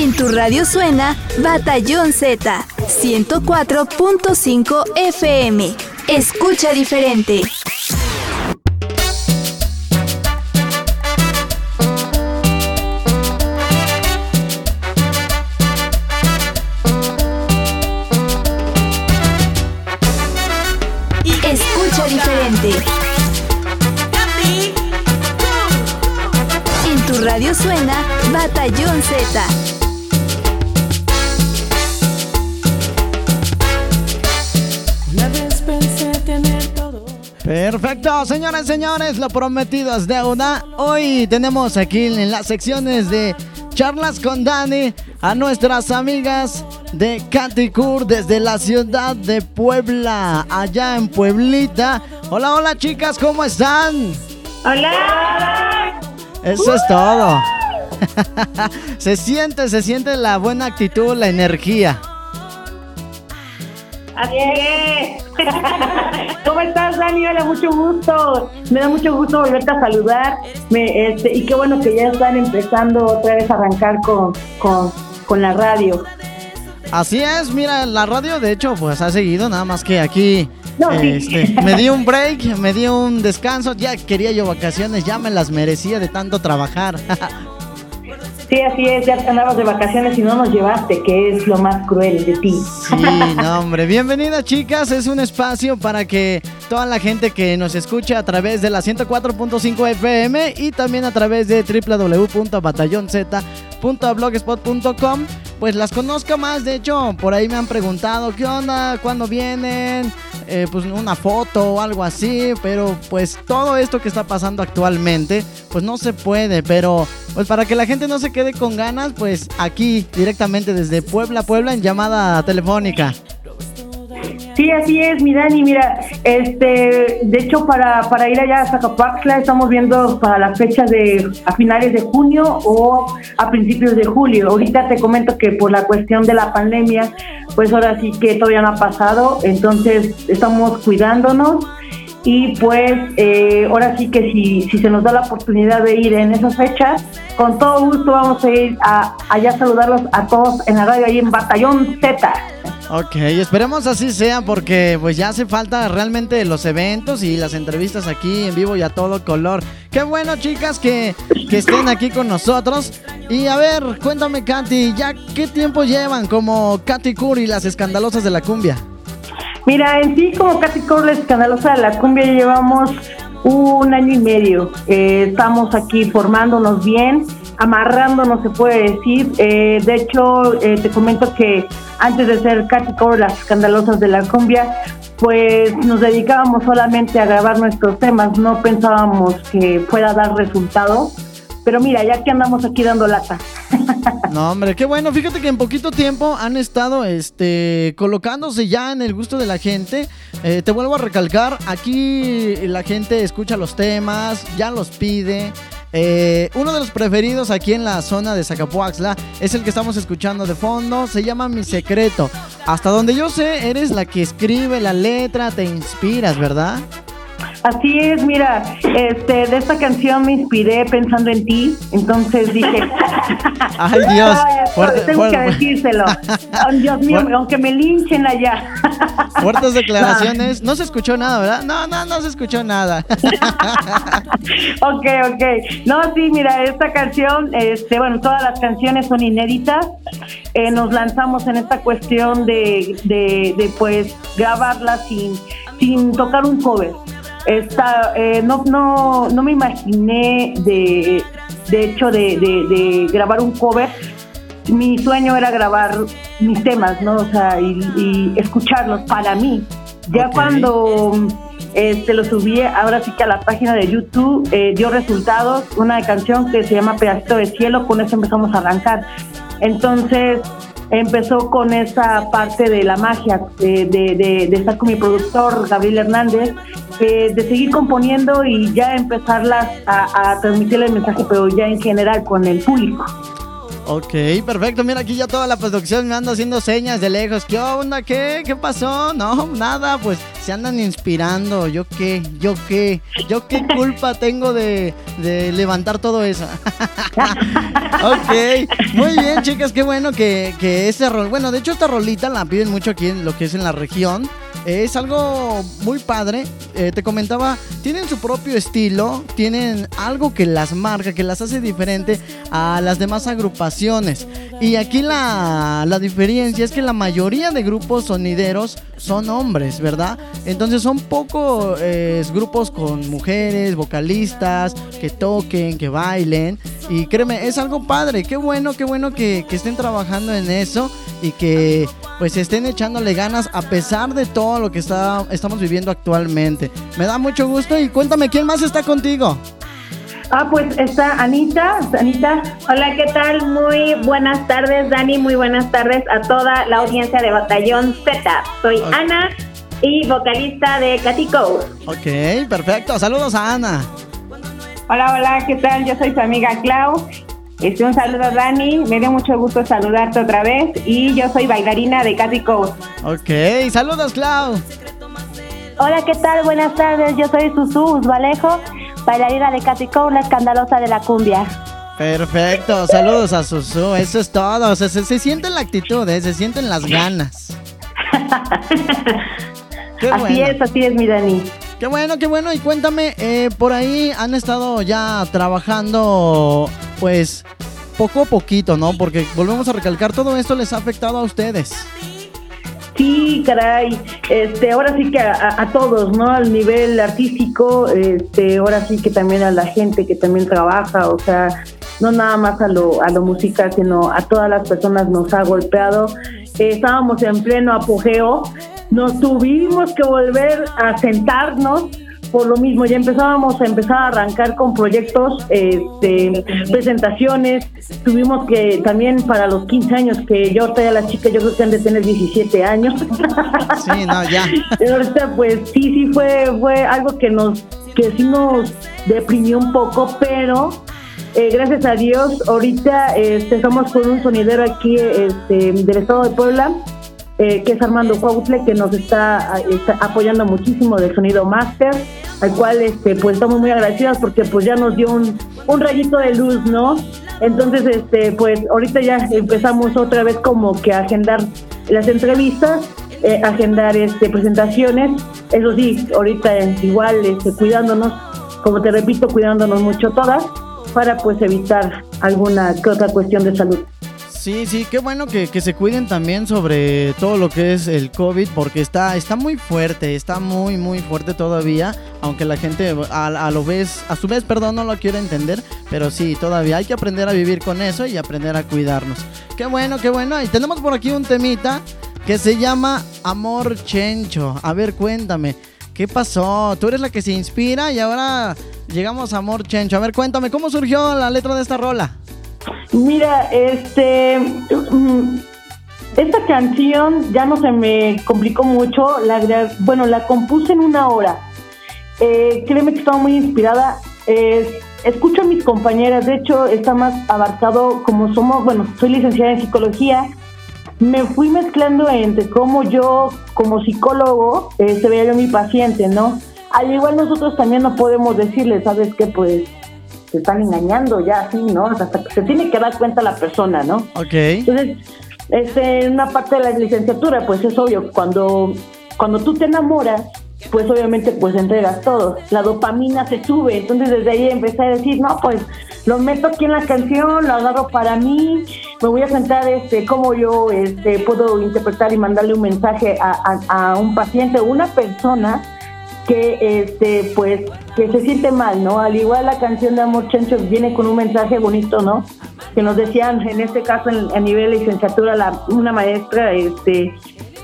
En tu radio suena Batallón Z 104.5 FM. Escucha diferente. Escucha diferente. En tu radio suena Batallón Z. Perfecto, señoras y señores, lo prometido es deuda. Hoy tenemos aquí en las secciones de charlas con Dani a nuestras amigas de Caticur desde la ciudad de Puebla, allá en Pueblita. Hola, hola chicas, ¿cómo están? Hola. Eso es todo. se siente, se siente la buena actitud, la energía. Así es. ¿Cómo estás, Dani? Hola, mucho gusto. Me da mucho gusto volverte a saludar. Me, este, y qué bueno que ya están empezando otra vez a arrancar con, con, con la radio. Así es, mira, la radio de hecho pues ha seguido, nada más que aquí No, sí. este, me di un break, me di un descanso, ya quería yo vacaciones, ya me las merecía de tanto trabajar. Sí, así es. Ya andabas de vacaciones y no nos llevaste, que es lo más cruel de ti. Sí, hombre. Bienvenidas, chicas. Es un espacio para que toda la gente que nos escuche a través de la 104.5 FM y también a través de www.batallonz.blogspot.com pues las conozca más. De hecho, por ahí me han preguntado qué onda, cuándo vienen, eh, pues una foto o algo así. Pero pues todo esto que está pasando actualmente, pues no se puede. Pero pues para que la gente no se quede con ganas, pues aquí directamente desde Puebla, Puebla en llamada telefónica. Sí, así es, mi Dani. Mira, este, de hecho, para, para ir allá a Zacapaxla estamos viendo para las fechas de a finales de junio o a principios de julio. Ahorita te comento que por la cuestión de la pandemia, pues ahora sí que todavía no ha pasado, entonces estamos cuidándonos y pues eh, ahora sí que si, si se nos da la oportunidad de ir en esas fechas, con todo gusto vamos a ir a, allá a saludarlos a todos en la radio ahí en Batallón Z. Ok, esperemos así sea porque pues ya hace falta realmente los eventos y las entrevistas aquí en vivo y a todo color. Qué bueno chicas que, que estén aquí con nosotros. Y a ver, cuéntame Katy, ¿ya qué tiempo llevan como Katy Curry, las escandalosas de la cumbia? Mira, en sí como Katy Cole escandalosa de la cumbia llevamos un año y medio. Eh, estamos aquí formándonos bien, amarrándonos se puede decir. Eh, de hecho, eh, te comento que antes de ser Katy las escandalosas de la cumbia, pues nos dedicábamos solamente a grabar nuestros temas, no pensábamos que fuera a dar resultado. Pero mira, ya que andamos aquí dando lata. No, hombre, qué bueno. Fíjate que en poquito tiempo han estado este, colocándose ya en el gusto de la gente. Eh, te vuelvo a recalcar, aquí la gente escucha los temas, ya los pide. Eh, uno de los preferidos aquí en la zona de Zacapuaxla es el que estamos escuchando de fondo. Se llama Mi Secreto. Hasta donde yo sé, eres la que escribe la letra, te inspiras, ¿verdad? Así es, mira, este, de esta canción me inspiré pensando en ti, entonces dije, Ay, Dios. Ay, Fuerte- tengo fuerte- que decírselo. Dios mío, Fuerte- aunque me linchen allá. Fuertes declaraciones. No se escuchó nada, ¿verdad? No, no, no se escuchó nada. ok, ok. No, sí, mira, esta canción, este, bueno, todas las canciones son inéditas. Eh, nos lanzamos en esta cuestión de, de, de, pues, grabarlas sin, sin tocar un cover. Esta, eh, no, no, no me imaginé de, de hecho de, de- de grabar un cover. Mi sueño era grabar mis temas, ¿no? O sea, y, y escucharlos para mí. Ya cuando este, lo subí ahora sí que a la página de YouTube, eh, dio resultados, una canción que se llama Pedacito de Cielo, con eso empezamos a arrancar. Entonces empezó con esa parte de la magia, de, de- de- de estar con mi productor Gabriel Hernández, eh, de seguir componiendo y ya empezarlas a, a transmitirle el mensaje, pero ya en general con el público. Ok, perfecto. Mira, aquí ya toda la producción me anda haciendo señas de lejos. ¿Qué onda? ¿Qué? ¿Qué pasó? No, nada. Pues se andan inspirando. ¿Yo qué? ¿Yo qué? ¿Yo qué culpa tengo de, de levantar todo eso? ok, muy bien, chicas, qué bueno que, que este rol. Bueno, de hecho, esta rolita la piden mucho aquí en lo que es en la región. Es algo muy padre. Eh, te comentaba, tienen su propio estilo, tienen algo que las marca, que las hace diferente a las demás agrupaciones. Y aquí la, la diferencia es que la mayoría de grupos sonideros son hombres, ¿verdad? Entonces son pocos eh, grupos con mujeres, vocalistas, que toquen, que bailen. Y créeme, es algo padre. Qué bueno, qué bueno que, que estén trabajando en eso y que pues estén echándole ganas a pesar de todo lo que está, estamos viviendo actualmente. Me da mucho gusto y cuéntame quién más está contigo. Ah, pues está Anita. Anita. Hola, ¿qué tal? Muy buenas tardes, Dani. Muy buenas tardes a toda la audiencia de Batallón Z. Soy Ana y vocalista de Catico. Ok, perfecto. Saludos a Ana. Hola, hola, ¿qué tal? Yo soy su amiga Clau. Este, un saludo a Dani, me dio mucho gusto saludarte otra vez y yo soy bailarina de Catico. Ok, saludos Clau. Hola, ¿qué tal? Buenas tardes, yo soy Susu Valejo bailarina de Catico, la escandalosa de la cumbia. Perfecto, saludos a Susu, eso es todo, se, se, siente la actitud, ¿eh? se sienten las ganas. así es, así es, mi Dani. Qué bueno, qué bueno, y cuéntame, eh, por ahí han estado ya trabajando, pues, poco a poquito, ¿no? Porque volvemos a recalcar, todo esto les ha afectado a ustedes. Sí, caray, este, ahora sí que a, todos, ¿no? Al nivel artístico, este, ahora sí que también a la gente que también trabaja, o sea, no nada más a lo, a lo musical, sino a todas las personas nos ha golpeado. estábamos en pleno apogeo, nos tuvimos que volver a sentarnos por lo mismo, ya empezábamos a empezar a arrancar con proyectos, este, presentaciones, tuvimos que también para los 15 años, que yo a las chicas, yo creo que han de tener 17 años. Sí, no, ya. ahorita pues sí, sí fue, fue algo que nos, que sí nos deprimió un poco, pero eh, gracias a Dios, ahorita este, estamos con un sonidero aquí este, del estado de Puebla, eh, que es Armando Cuautle, que nos está, apoyando muchísimo del sonido máster, al cual este, pues estamos muy agradecidas porque pues ya nos dio un, un rayito de luz, ¿no? Entonces, este, pues ahorita ya empezamos otra vez como que a agendar las entrevistas, eh, agendar este, presentaciones, eso sí, ahorita igual este, cuidándonos, como te repito, cuidándonos mucho todas, para pues evitar alguna que otra cuestión de salud. Sí, sí, qué bueno que, se cuiden también sobre todo lo que es el COVID, porque está, está muy fuerte, está muy, muy fuerte todavía, aunque la gente a, lo vez, a su vez, perdón, no lo quiere entender, pero sí, todavía hay que aprender a vivir con eso y aprender a cuidarnos. Qué bueno, qué bueno. Y tenemos por aquí un temita que se llama Amor Chencho. A ver, cuéntame, ¿qué pasó? Tú eres la que se inspira y ahora llegamos a Amor Chencho. A ver, cuéntame, ¿cómo surgió la letra de esta rola? Mira, este, mm, esta canción ya no se me complicó mucho. La, bueno, la compuse en una hora. Eh, créeme que estaba muy inspirada. escucho a mis compañeras, de hecho está más abarcado como somos, bueno, soy licenciada en psicología. Me fui mezclando entre cómo yo, como psicólogo, eh, se veía yo mi paciente, ¿no? Al igual nosotros también no podemos decirle, ¿sabes qué? Pues se están engañando ya así, ¿no? Hasta que se tiene que dar cuenta la persona, ¿no? Ok. Entonces, este, en una parte de la licenciatura, pues es obvio, cuando, cuando tú te enamoras, pues obviamente pues entregas todo. La dopamina se sube, entonces desde ahí empecé a decir, no, pues lo meto aquí en la canción, lo agarro para mí, me voy a sentar este, cómo yo este, puedo interpretar y mandarle un mensaje a, a, a un paciente o una persona que este pues que se siente mal, ¿no? Al igual la canción de Amor Chencho viene con un mensaje bonito, ¿no? Que nos decían, en este caso a nivel de licenciatura, la, una maestra, este,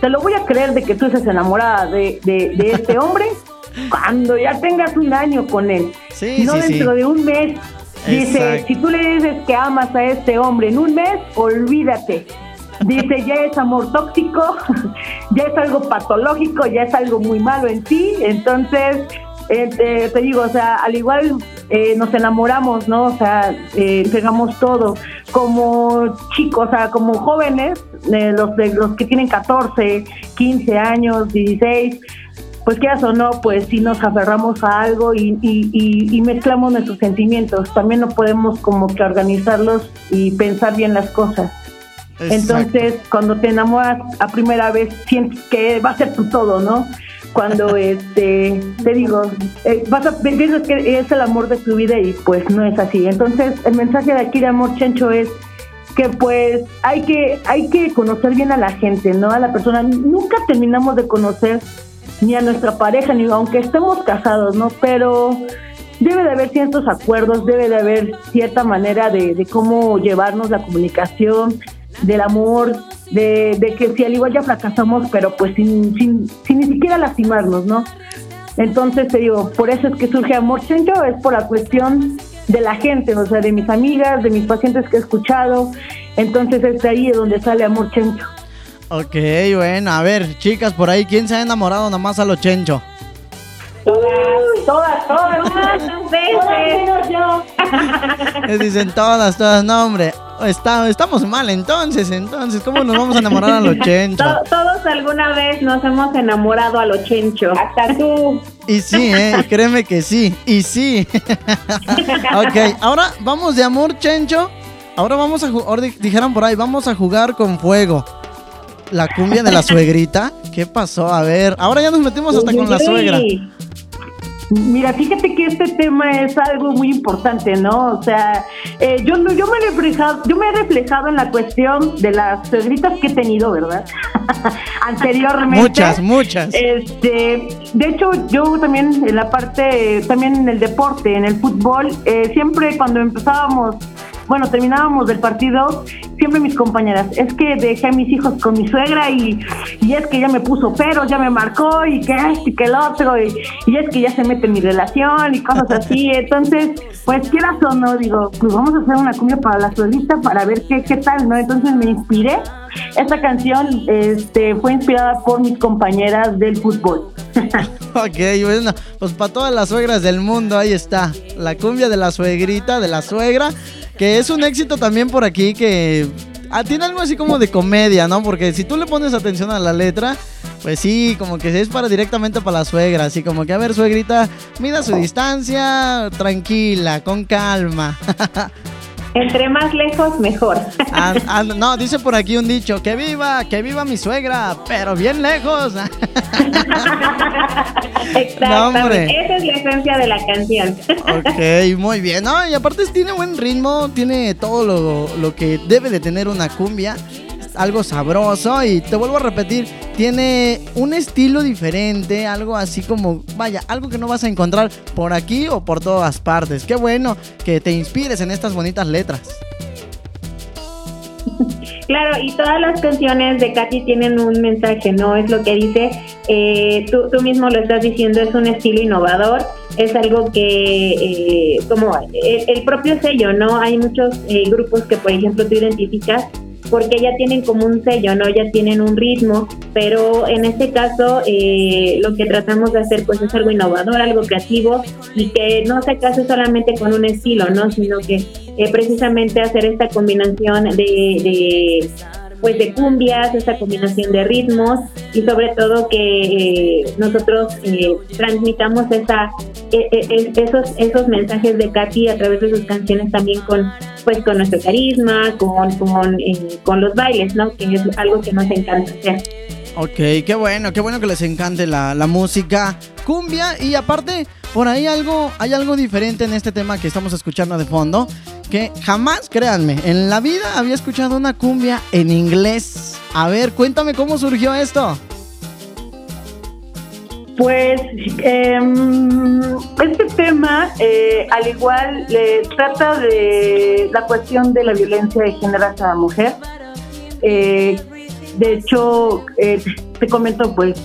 te lo voy a creer de que tú estés enamorada de, de, este hombre cuando ya tengas un año con él. Sí, no dentro de un mes. Dice, si tú le dices que amas a este hombre en un mes, olvídate. Dice, ya es amor tóxico, ya es algo patológico, ya es algo muy malo en ti. Entonces, eh, te, digo, o sea, al igual eh, nos enamoramos, ¿no? O sea, eh, entregamos todo. Como chicos, o sea, como jóvenes, los, de, los que tienen 14, 15 años, 16, pues quieras o no, pues sí nos aferramos a algo y, y, y, mezclamos nuestros sentimientos. También no podemos como que organizarlos y pensar bien las cosas. Entonces, cuando te enamoras a primera vez, sientes que va a ser tu todo, ¿no? Cuando este, te digo, eh, vas a, piensas que es el amor de tu vida y pues no es así. Entonces, el mensaje de aquí de Amor Chencho es que pues hay que, hay que conocer bien a la gente, ¿no? A la persona. Nunca terminamos de conocer ni a nuestra pareja, ni aunque estemos casados, ¿no? Pero debe de haber ciertos acuerdos, debe de haber cierta manera de, de cómo llevarnos la comunicación, del amor, de, de, que si al igual ya fracasamos, pero pues sin, sin, sin ni siquiera lastimarnos, ¿no? Entonces te digo, por eso es que surge Amor Chencho, es por la cuestión de la gente, o sea, de mis amigas, de mis pacientes que he escuchado. Entonces es ahí donde sale Amor Chencho. Ok, bueno, a ver, chicas, por ahí, ¿quién se ha enamorado nomás a lo Chencho? Todas, todas, todas, todas veces. yo. Dicen todas, todas, no, hombre. Está, estamos mal entonces, entonces, ¿cómo nos vamos a enamorar a lo chencho? Todos alguna vez nos hemos enamorado a lo chencho. Hasta tú. Y sí, eh, créeme que sí, y sí. ok, ahora vamos de amor chencho. Ahora vamos a jugar, dijeron por ahí, vamos a jugar con fuego. La cumbia de la suegrita. ¿Qué pasó? A ver, ahora ya nos metimos hasta con la suegra. Mira, fíjate que este tema es algo muy importante, ¿no? O sea, eh, yo, yo, me he reflejado, yo me he reflejado en la cuestión de las suegritas que he tenido, ¿verdad? Anteriormente. Muchas, muchas. Este, de hecho, yo también en la parte, también en el deporte, en el fútbol, eh, siempre cuando empezábamos bueno, terminábamos del partido, siempre mis compañeras, es que dejé a mis hijos con mi suegra y, y es que ya me puso pero, ya me marcó y que este y que el otro y, y, es que ya se mete en mi relación y cosas así. Entonces, pues quieras o no, digo, pues vamos a hacer una cumbia para la solista para ver qué, qué tal, ¿no? Entonces me inspiré. Esta canción este, fue inspirada por mis compañeras del fútbol. ok, bueno, pues para todas las suegras del mundo, ahí está. La cumbia de la suegrita, de la suegra. Que es un éxito también por aquí que ah, tiene algo así como de comedia, ¿no? Porque si tú le pones atención a la letra, pues sí, como que es para directamente para la suegra, así como que a ver, suegrita, mida su distancia, tranquila, con calma. Entre más lejos, mejor. Ah, ah, no, dice por aquí un dicho, que viva, que viva mi suegra, pero bien lejos. Exactamente, esa es la esencia de la canción. ok, muy bien. No, y aparte tiene buen ritmo, tiene todo lo, lo que debe de tener una cumbia algo sabroso y te vuelvo a repetir, tiene un estilo diferente, algo así como, vaya, algo que no vas a encontrar por aquí o por todas partes. Qué bueno que te inspires en estas bonitas letras. Claro, y todas las canciones de Katy tienen un mensaje, ¿no? Es lo que dice, eh, tú, mismo lo estás diciendo, es un estilo innovador, es algo que, eh, como el, propio sello, ¿no? Hay muchos eh, grupos que, por ejemplo, tú identificas porque ya tienen como un sello, ¿no? Ya tienen un ritmo, pero en este caso eh, lo que tratamos de hacer pues es algo innovador, algo creativo y que no se case solamente con un estilo, ¿no? Sino que eh, precisamente hacer esta combinación de, de pues de cumbias, esa combinación de ritmos y sobre todo que eh, nosotros eh, transmitamos esa, e, e, esos, esos mensajes de Katy a través de sus canciones también con pues con nuestro carisma, con, con, eh, con los bailes, ¿no? Que es algo que nos encanta hacer. Ok, qué bueno, qué bueno que les encante la, la música cumbia y aparte por ahí algo, hay algo diferente en este tema que estamos escuchando de fondo, que jamás, créanme, en la vida había escuchado una cumbia en inglés. A ver, cuéntame cómo surgió esto. Pues em, este tema, eh, al igual, trata de la cuestión de la violencia de género hacia la mujer. Eh, de hecho, eh, te comento, pues,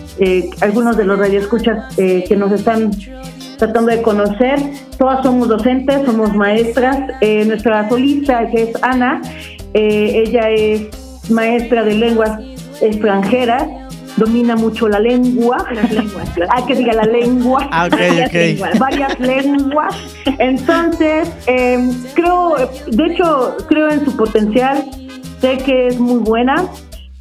algunos de los radioescuchas que nos están tratando de conocer. Todas somos docentes, somos maestras. Eh, nuestra solista, que es Ana, eh, ella es maestra de lenguas extranjeras, domina mucho la lengua. Las lenguas. ah, que diga la lengua. Ah, varias, Lenguas. varias lenguas. Entonces, em, creo, de hecho, creo en su potencial. Sé que es muy buena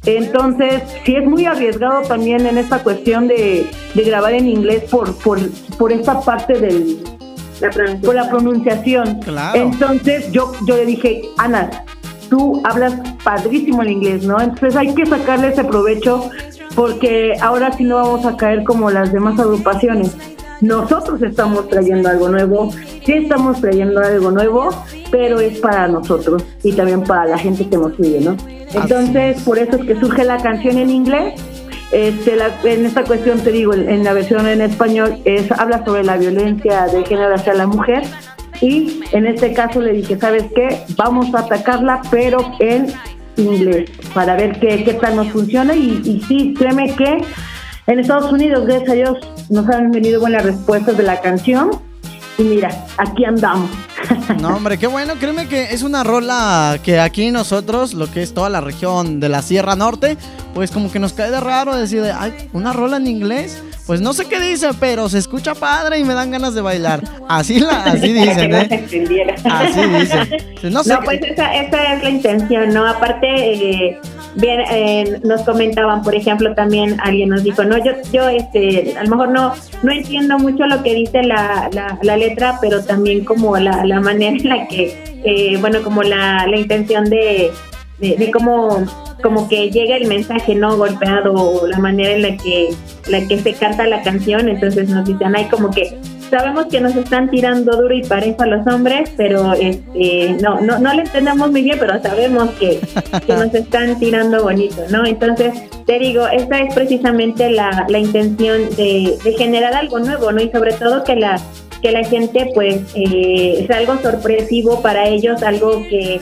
Entonces, sí es muy arriesgado también en esta cuestión de, de grabar en inglés por, por, por esta parte del, por la pronunciación. Claro. Entonces yo, yo le dije, Ana, tú hablas padrísimo el inglés, ¿no? Entonces hay que sacarle ese provecho porque ahora sí no vamos a caer como las demás agrupaciones. Nosotros estamos trayendo algo nuevo, sí estamos trayendo algo nuevo, pero es para nosotros y también para la gente que nos sigue, ¿no? Entonces, por eso es que surge la canción en inglés. Este, la- en esta cuestión te digo, en, en la versión en español es habla sobre la violencia de género hacia la mujer y en este caso le dije, ¿sabes qué? Vamos a atacarla, pero en inglés, para ver qué, qué tal nos funciona y, y sí, créeme que en Estados Unidos, gracias a Dios, nos han venido buenas respuestas de la canción y mira, aquí andamos. No, hombre, qué bueno. Créeme que es una rola que aquí nosotros, lo que es toda la región de la Sierra Norte, pues como que nos cae de raro decir, de, ay, una rola en inglés. Pues no sé qué dice, pero se escucha padre y me dan ganas de bailar. Así, la, así Para que dicen, no ¿eh? Así dicen. No No, sé. pues esa, esa es la intención, ¿no? Aparte, eh, bien, eh, nos comentaban, por ejemplo, también alguien nos dijo, no, yo, yo, este, a lo mejor no, no entiendo mucho lo que dice la, la, la letra, pero también como la, la manera en la que, eh, bueno, como la, la intención de, de, de cómo, como que llega el mensaje, ¿no? Golpeado, o la manera en la que, la que se canta la canción, entonces nos dicen, hay como que sabemos que nos están tirando duro y parejo a los hombres, pero este no no no le entendemos muy bien, pero sabemos que, que nos están tirando bonito, ¿no? Entonces, te digo, esta es precisamente la, la intención de, de generar algo nuevo, ¿no? Y sobre todo que la que la gente pues eh, es algo sorpresivo para ellos, algo que,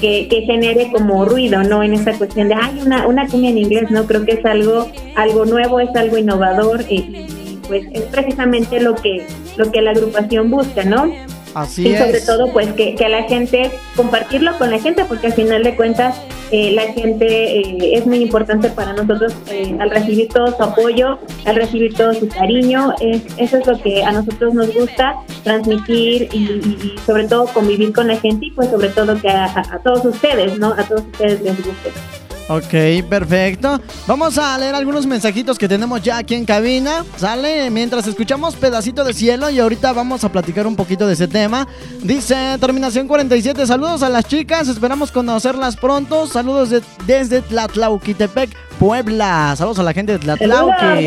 que, que genere como ruido, ¿no? En esta cuestión de, ay, una, una cumbia en inglés, ¿no? Creo que es algo, algo nuevo, es algo innovador y, pues es precisamente lo que, lo que la agrupación busca, ¿no? Así y sobre es. todo pues que, que la gente, compartirlo con la gente, porque al final de cuentas eh, la gente eh, es muy importante para nosotros eh, al recibir todo su apoyo, al recibir todo su cariño, es, eso es lo que a nosotros nos gusta, transmitir y, y- y sobre todo convivir con la gente y pues sobre todo que a, a- a todos ustedes, ¿no? A todos ustedes les guste. Ok, perfecto. Vamos a leer algunos mensajitos que tenemos ya aquí en cabina. ¿Sale? Mientras escuchamos Pedacito de Cielo y ahorita vamos a platicar un poquito de ese tema. Dice Terminación 47. Saludos a las chicas. Esperamos conocerlas pronto. Saludos de- desde Tlatlauquitepec, Puebla. Saludos a la gente de Tlatlauqui.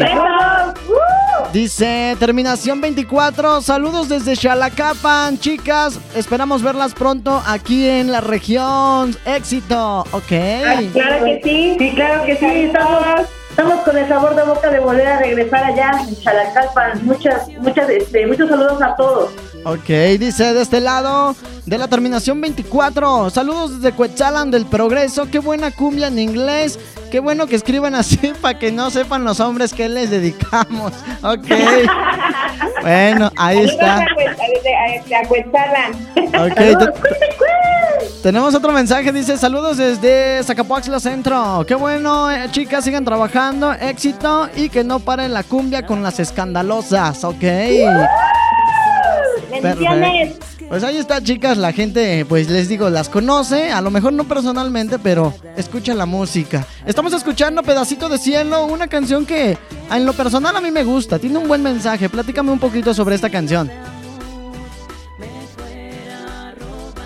Dice Terminación 24. Saludos desde Xalacapan, chicas. Esperamos verlas pronto aquí en la región. Éxito. Ok. Claro que sí. Sí, claro que sí, estamos, estamos con el sabor de boca de volver a regresar allá en Chalacalpan. Muchas, muchas, este, muchos saludos a todos. Ok, dice de este lado, de la terminación 24. Saludos desde Cuetzalan del Progreso. Qué buena cumbia en inglés. Qué bueno que escriban así para que no sepan los hombres que les dedicamos. Ok. bueno, ahí está. Ok, te- tenemos otro mensaje. Dice: Saludos desde Zacapoaxla Centro. Qué bueno, eh, chicas, sigan trabajando. Éxito y que no paren la cumbia con las escandalosas. Ok. Bendiciones. Pues ahí está, chicas. La gente, pues les digo, las conoce. A lo mejor no personalmente, pero escucha la música. Estamos escuchando Pedacito de Cielo, una canción que en lo personal a mí me gusta. Tiene un buen mensaje. Platícame un poquito sobre esta canción.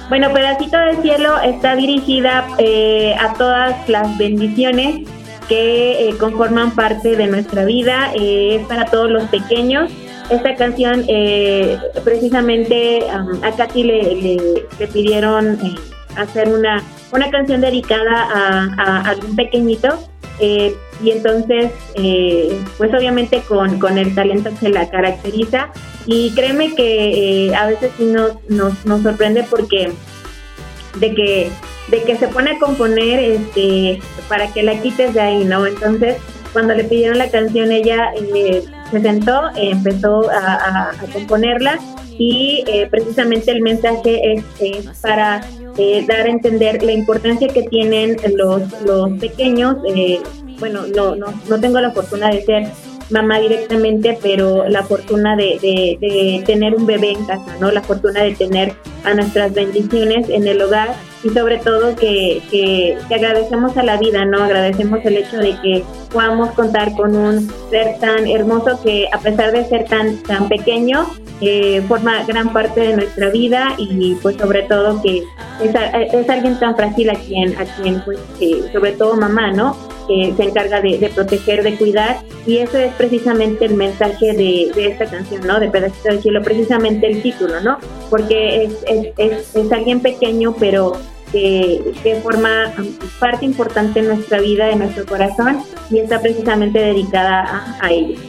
Bueno, Pedacito de Cielo está dirigida eh, a todas las bendiciones que eh, conforman parte de nuestra vida. eh, es para todos los pequeños. Esta canción, eh, precisamente um, a Katy le, le- pidieron eh, hacer una, una canción dedicada a, a algún pequeñito. eh, y entonces, eh, pues obviamente con, con el talento que la caracteriza. Y créeme que a veces sí nos, nos, nos sorprende porque de que de que se pone a componer este para que la quites de ahí, ¿no? Entonces, cuando le pidieron la canción, ella eh, se sentó, eh, empezó a, a- a componerla y eh, precisamente el mensaje es, para eh, dar a entender la importancia que tienen los, los pequeños. eh, bueno, no, no, no tengo la fortuna de ser mamá directamente, pero la fortuna de, de, tener un bebé en casa, ¿no? La fortuna de tener a nuestras bendiciones en el hogar y sobre todo que, que, agradecemos a la vida, ¿no? Agradecemos el hecho de que podamos contar con un ser tan hermoso que a pesar de ser tan, tan pequeño, eh, forma gran parte de nuestra vida y pues sobre todo que es, es alguien tan frágil a quien, a quien pues, eh, sobre todo mamá, ¿no? Que se encarga de, proteger, de cuidar y eso es precisamente el mensaje de, esta canción, ¿no? De Pedacito del Cielo, precisamente el título, ¿no? Porque es, es, es, alguien pequeño pero que, que, forma parte importante en nuestra vida, en nuestro corazón y está precisamente dedicada a, a ellos.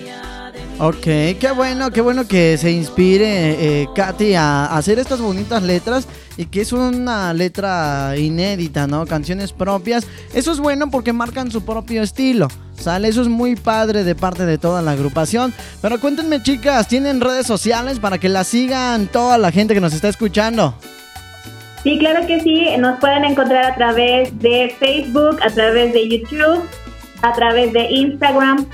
Ok, qué bueno, qué bueno que se inspire eh, Katy a, hacer estas bonitas letras y que es una letra inédita, ¿no? Canciones propias. Eso es bueno porque marcan su propio estilo. ¿Sale? Eso es muy padre de parte de toda la agrupación. Pero cuéntenme, chicas, ¿tienen redes sociales para que la sigan toda la gente que nos está escuchando? Sí, claro que sí. Nos pueden encontrar a través de Facebook, a través de YouTube, a través de Instagram,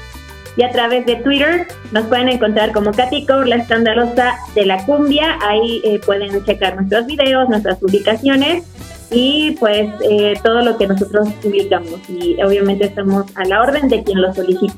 y a través de Twitter nos pueden encontrar como Katy la escandalosa de la cumbia. Ahí eh, pueden checar nuestros videos, nuestras publicaciones y pues eh, todo lo que nosotros publicamos. Y obviamente estamos a la orden de quien lo solicite.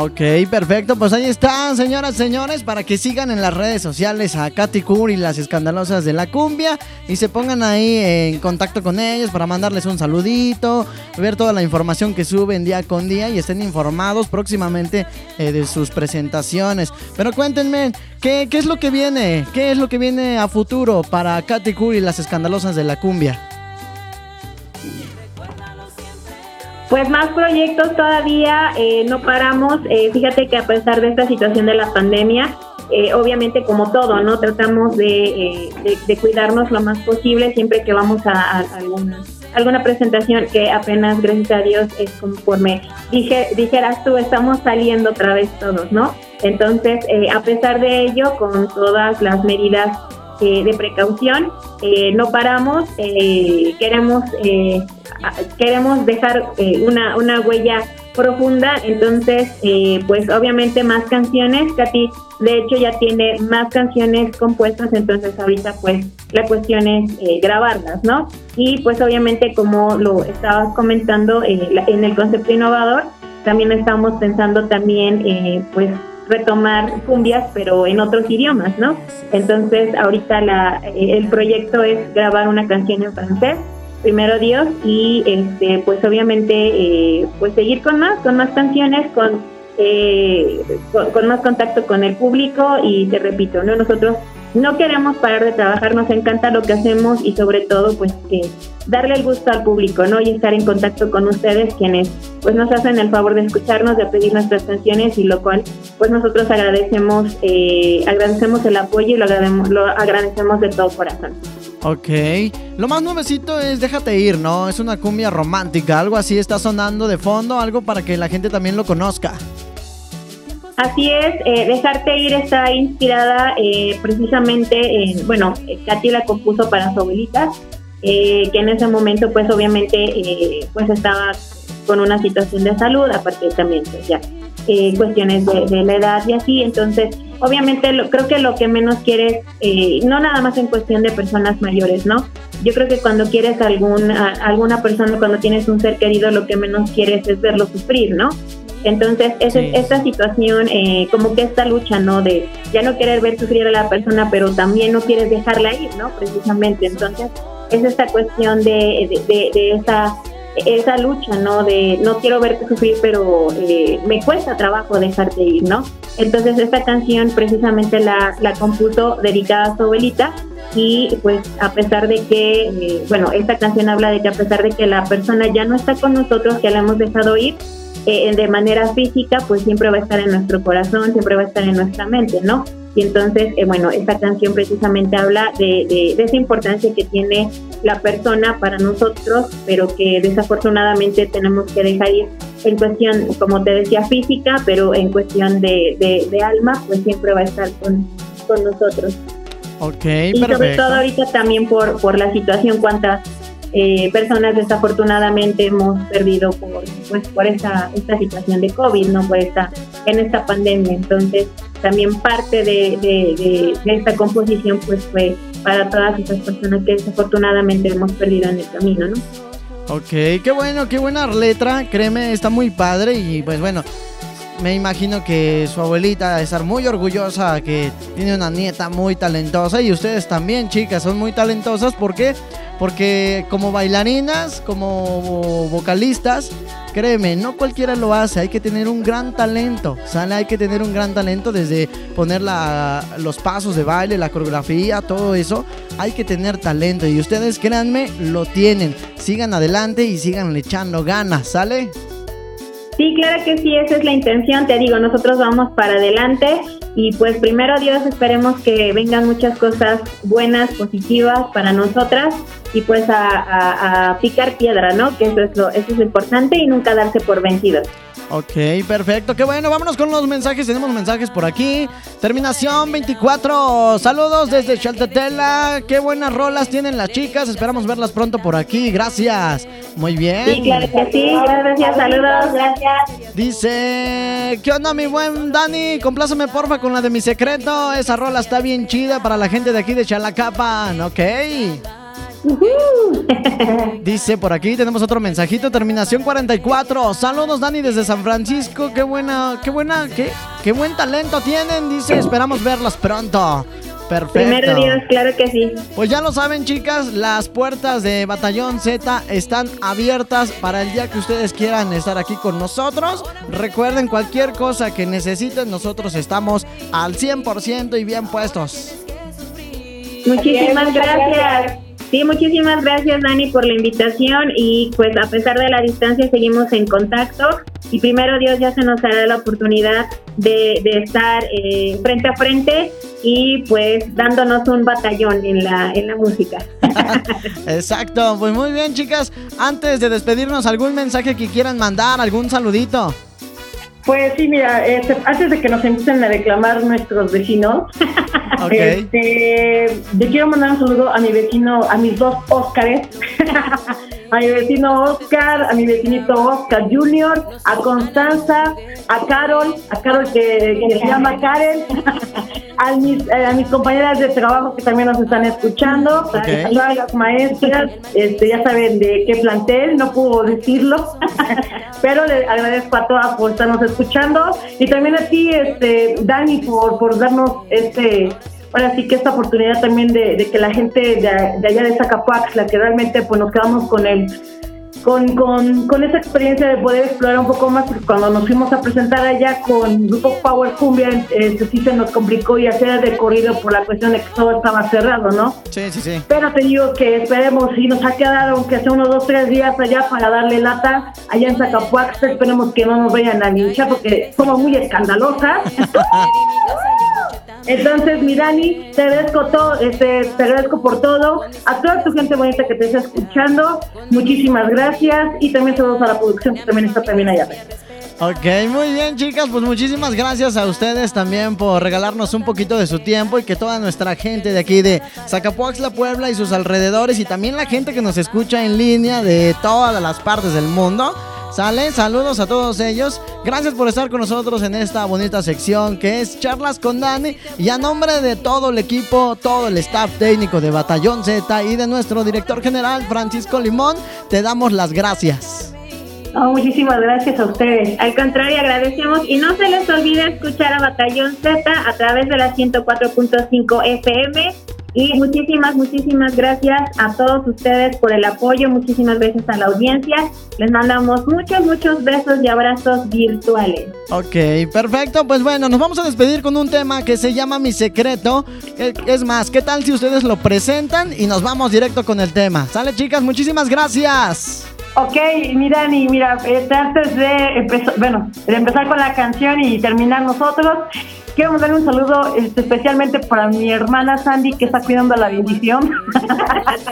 Ok, perfecto. Pues ahí están, señoras, señores, para que sigan en las redes sociales a Katy Kur y las escandalosas de la cumbia y se pongan ahí en contacto con ellos para mandarles un saludito, ver toda la información que suben día con día y estén informados próximamente eh, de sus presentaciones. Pero cuéntenme, ¿qué, ¿qué, es lo que viene? ¿Qué es lo que viene a futuro para Katy Kur y las escandalosas de la cumbia? Pues más proyectos todavía, eh, no paramos. Eh, fíjate que a pesar de esta situación de la pandemia, eh, obviamente como todo, ¿no? Tratamos de, cuidarnos lo más posible siempre que vamos a, alguna, alguna presentación que apenas, gracias a Dios, es conforme dije, dijeras tú, estamos saliendo otra vez todos, ¿no? Entonces, a pesar de ello, con todas las medidas de precaución, no paramos, queremos queremos dejar eh, una, una huella profunda, entonces eh, pues obviamente más canciones, Katy de hecho ya tiene más canciones compuestas, entonces ahorita pues la cuestión es eh, grabarlas, ¿no? Y pues obviamente como lo estabas comentando en el concepto innovador, también estamos pensando también pues retomar cumbias pero en otros idiomas, ¿no? Entonces ahorita la, el proyecto es grabar una canción en francés primero Dios y este pues obviamente eh, pues seguir con más con más canciones con, eh, con, más contacto con el público y te repito no nosotros no queremos parar de trabajar nos encanta lo que hacemos y sobre todo pues que darle el gusto al público no y estar en contacto con ustedes quienes pues nos hacen el favor de escucharnos de pedir nuestras canciones y lo cual pues nosotros agradecemos eh, agradecemos el apoyo y lo agradecemos, de todo corazón Ok. Lo más nuevecito es Déjate ir, ¿no? Es una cumbia romántica, algo así está sonando de fondo, algo para que la gente también lo conozca. Así es, eh, Dejarte ir está inspirada eh, precisamente en, bueno, Katy la compuso para su abuelita, eh, que en ese momento pues obviamente pues estaba con una situación de salud, aparte también pues ya cuestiones de, la edad y así, entonces obviamente lo, creo que lo que menos quieres, eh, no nada más en cuestión de personas mayores, ¿no? Yo creo que cuando quieres algún, alguna persona, cuando tienes un ser querido, lo que menos quieres es verlo sufrir, ¿no? Entonces, es, esta situación, eh, como que esta lucha, ¿no? De ya no querer ver sufrir a la persona, pero también no quieres dejarla ir, ¿no? Precisamente. Entonces, es esta cuestión de, de, de esa esa lucha, ¿no? De no quiero verte sufrir, pero eh, me cuesta trabajo dejarte ir, ¿no? Entonces esta canción precisamente la, la compuso dedicada a su abuelita y pues a pesar de que, eh, bueno, esta canción habla de que a pesar de que la persona ya no está con nosotros, que la hemos dejado ir, eh, de manera física, pues siempre va a estar en nuestro corazón, siempre va a estar en nuestra mente, ¿no? Y entonces, eh, bueno, esta canción precisamente habla de, esa importancia que tiene la persona para nosotros, pero que desafortunadamente tenemos que dejar ir en cuestión, como te decía, física, pero en cuestión de, alma, pues siempre va a estar con, nosotros. Ok, y sobre todo ahorita también por, por la situación, cuántas eh, personas desafortunadamente hemos perdido por, pues, por esta, esta situación de COVID, ¿no? Por esta, en esta pandemia. Entonces, también parte de, de, de, esta composición pues fue para todas esas personas que desafortunadamente hemos perdido en el camino, ¿no? Ok, qué bueno, qué buena letra, créeme, está muy padre y pues bueno, me imagino que su abuelita debe estar muy orgullosa que tiene una nieta muy talentosa y ustedes también, chicas, son muy talentosas. ¿Por qué? Porque como bailarinas, como vocalistas, créeme, no cualquiera lo hace, hay que tener un gran talento, ¿sale? Hay que tener un gran talento desde poner los pasos de baile, la coreografía, todo eso, hay que tener talento y ustedes, créanme, lo tienen. Sigan adelante y sigan echando ganas, ¿sale? Sí, claro que sí, esa es la intención, te digo, nosotros vamos para adelante y pues primero Dios esperemos que vengan muchas cosas buenas, positivas para nosotras y pues a, picar piedra, ¿no? Que eso es, lo, eso es lo importante y nunca darse por vencidos. Ok, perfecto. Qué bueno. Vámonos con los mensajes. Tenemos mensajes por aquí. Terminación 24. Saludos desde Chaltetela. Qué buenas rolas tienen las chicas. Esperamos verlas pronto por aquí. Gracias. Muy bien. Sí, claro que sí. Gracias. Saludos. Gracias. Dice, ¿qué onda mi buen Dani? Complázame porfa con la de mi secreto. Esa rola está bien chida para la gente de aquí de Chalacapan. Ok. Dice por aquí, tenemos otro mensajito, terminación 44. Saludos Dani desde San Francisco. Qué buena, qué buena, qué, qué buen talento tienen. Dice, esperamos verlas pronto. Perfecto. Primero Dios, claro que sí. Pues ya lo saben, chicas, las puertas de Batallón Z están abiertas para el día que ustedes quieran estar aquí con nosotros. Recuerden, cualquier cosa que necesiten, nosotros estamos al 100% y bien puestos. Muchísimas gracias. Sí, muchísimas gracias Dani por la invitación y pues a pesar de la distancia seguimos en contacto y primero Dios ya se nos hará la oportunidad de, estar eh, frente a frente y pues dándonos un batallón en la, en la música. Exacto, pues muy bien chicas, antes de despedirnos, ¿algún mensaje que quieran mandar, algún saludito? Pues sí, mira, este, antes de que nos empiecen a reclamar nuestros vecinos, este, yo quiero mandar un saludo a mi vecino, a mis dos Óscares, a mi vecino Oscar, a mi vecinito Oscar Junior, a Constanza, a Carol, a Carol que, se llama Karen, a mis, eh, a mis compañeras de trabajo que también nos están escuchando, a las maestras, este, ya saben de qué plantel, no puedo decirlo, pero le agradezco a todas por estarnos escuchando. Y también a ti, este, Dani, por, por darnos este ahora sí que esta oportunidad también de, que la gente de, allá de Zacapuax, la que realmente pues nos quedamos con el con, con, con, esa experiencia de poder explorar un poco más, porque cuando nos fuimos a presentar allá con Grupo Power Cumbia, este, sí se nos complicó y hacer el recorrido por la cuestión de que todo estaba cerrado, ¿no? Sí, sí, sí. Pero te digo que esperemos, si nos ha quedado, aunque sea unos dos, tres días allá para darle lata, allá en Zacapuax, esperemos que no nos vayan a linchar, porque somos muy escandalosas. Entonces, mi Dani, te agradezco todo, este, te agradezco por todo. A toda tu gente bonita que te está escuchando, muchísimas gracias. Y también saludos a la producción que también está también allá. Ok, muy bien chicas, pues muchísimas gracias a ustedes también por regalarnos un poquito de su tiempo y que toda nuestra gente de aquí de Zacapuaxla, Puebla y sus alrededores y también la gente que nos escucha en línea de todas las partes del mundo ¿Sale? Saludos a todos ellos. Gracias por estar con nosotros en esta bonita sección que es Charlas con Dani. Y a nombre de todo el equipo, todo el staff técnico de Batallón Z y de nuestro director general Francisco Limón, te damos las gracias. muchísimas gracias a ustedes. Al contrario, agradecemos y no se les olvide escuchar a Batallón Z a través de la 104.5 FM y muchísimas, muchísimas gracias a todos ustedes por el apoyo, muchísimas gracias a la audiencia. Les mandamos muchos, muchos besos y abrazos virtuales. Ok, perfecto. Pues bueno, nos vamos a despedir con un tema que se llama Mi Secreto. Es más, ¿qué tal si ustedes lo presentan y nos vamos directo con el tema? ¿Sale chicas? Muchísimas gracias. Ok, mira, y mira, este, antes de empezar, bueno, de empezar con la canción y terminar nosotros, quiero mandar un saludo este, especialmente para mi hermana Sandy que está cuidando la bendición.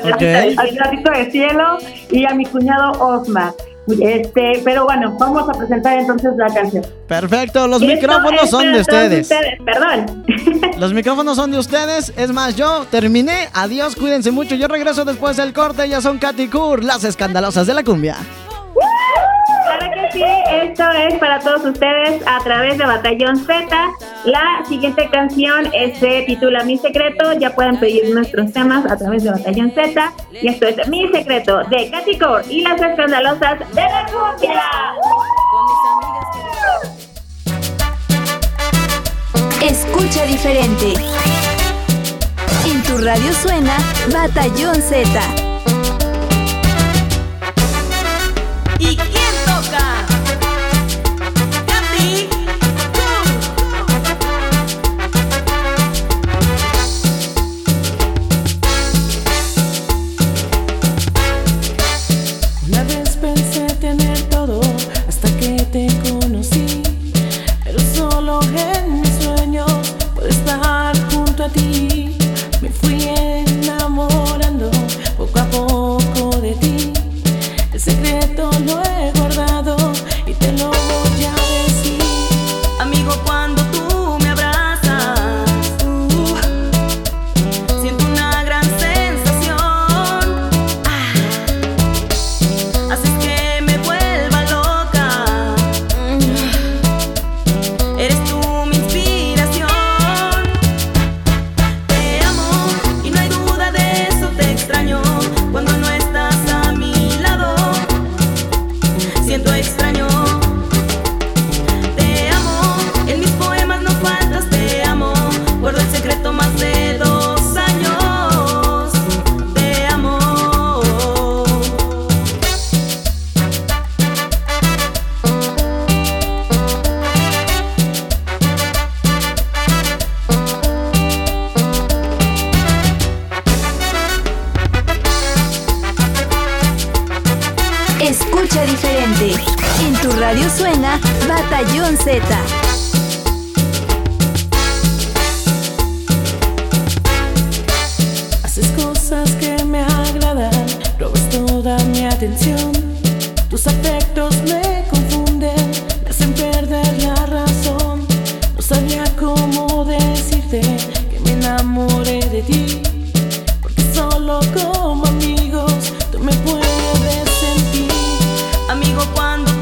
al gatito de cielo y a mi cuñado Osma. Este, pero bueno, vamos a presentar entonces la canción. Perfecto, los micrófonos son de ustedes. Perdón. Los micrófonos son de ustedes. Es más, yo terminé. Adiós, cuídense mucho. Yo regreso después del corte. Ya son Katy Kur, las escandalosas de la cumbia. Sí, esto es para todos ustedes a través de Batallón Z. La siguiente canción se titula Mi Secreto. Ya pueden pedir nuestros temas a través de Batallón Z. Y esto es Mi Secreto de Katy Core y las escandalosas de la cumbia. Escucha diferente. En tu radio suena Batallón Z. cuando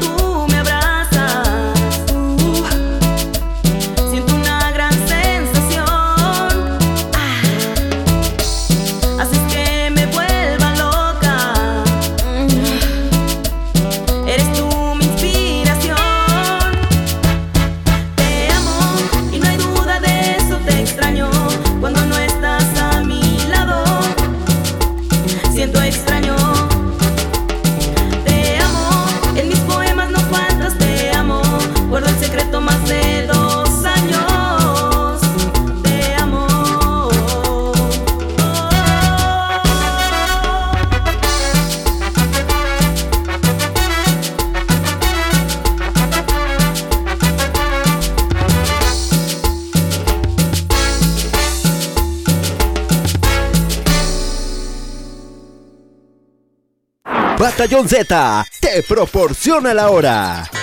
Z te proporciona la hora.